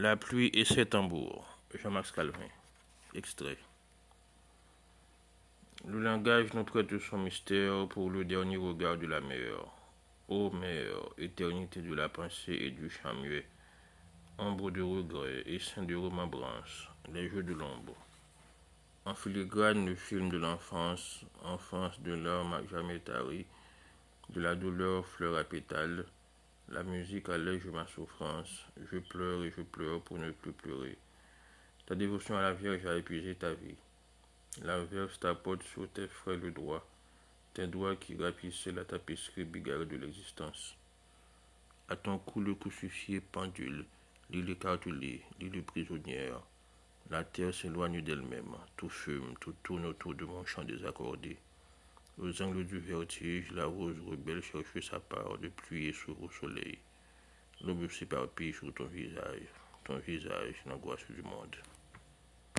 La pluie et ses tambours. Jean-Max Calvin. Extrait. Le langage nous traite son mystère pour le dernier regard de la mer. Ô mer, éternité de la pensée et du chant muet, ombre de regret et sein de remembrance, les jeux de l'ombre. En filigrane, le film de l'enfance, enfance de l'homme jamais tari, de la douleur fleur à pétales, la musique allège ma souffrance. Je pleure et je pleure pour ne plus pleurer. Ta dévotion à la Vierge a épuisé ta vie. La verse t'apporte sur tes frêles doigts, tes doigts qui rapissaient la tapisserie bigarrée de l'existence. À ton cou le crucifié pendule, l'île écartelée, l'île prisonnière. La terre s'éloigne d'elle-même, tout fume, tout tourne autour de mon champ désaccordé. Aux angles du vertige, la rose rebelle cherche sa part de pluie et sourd au soleil. L'aube s'éparpille sur ton visage, ton visage, l'angoisse du monde.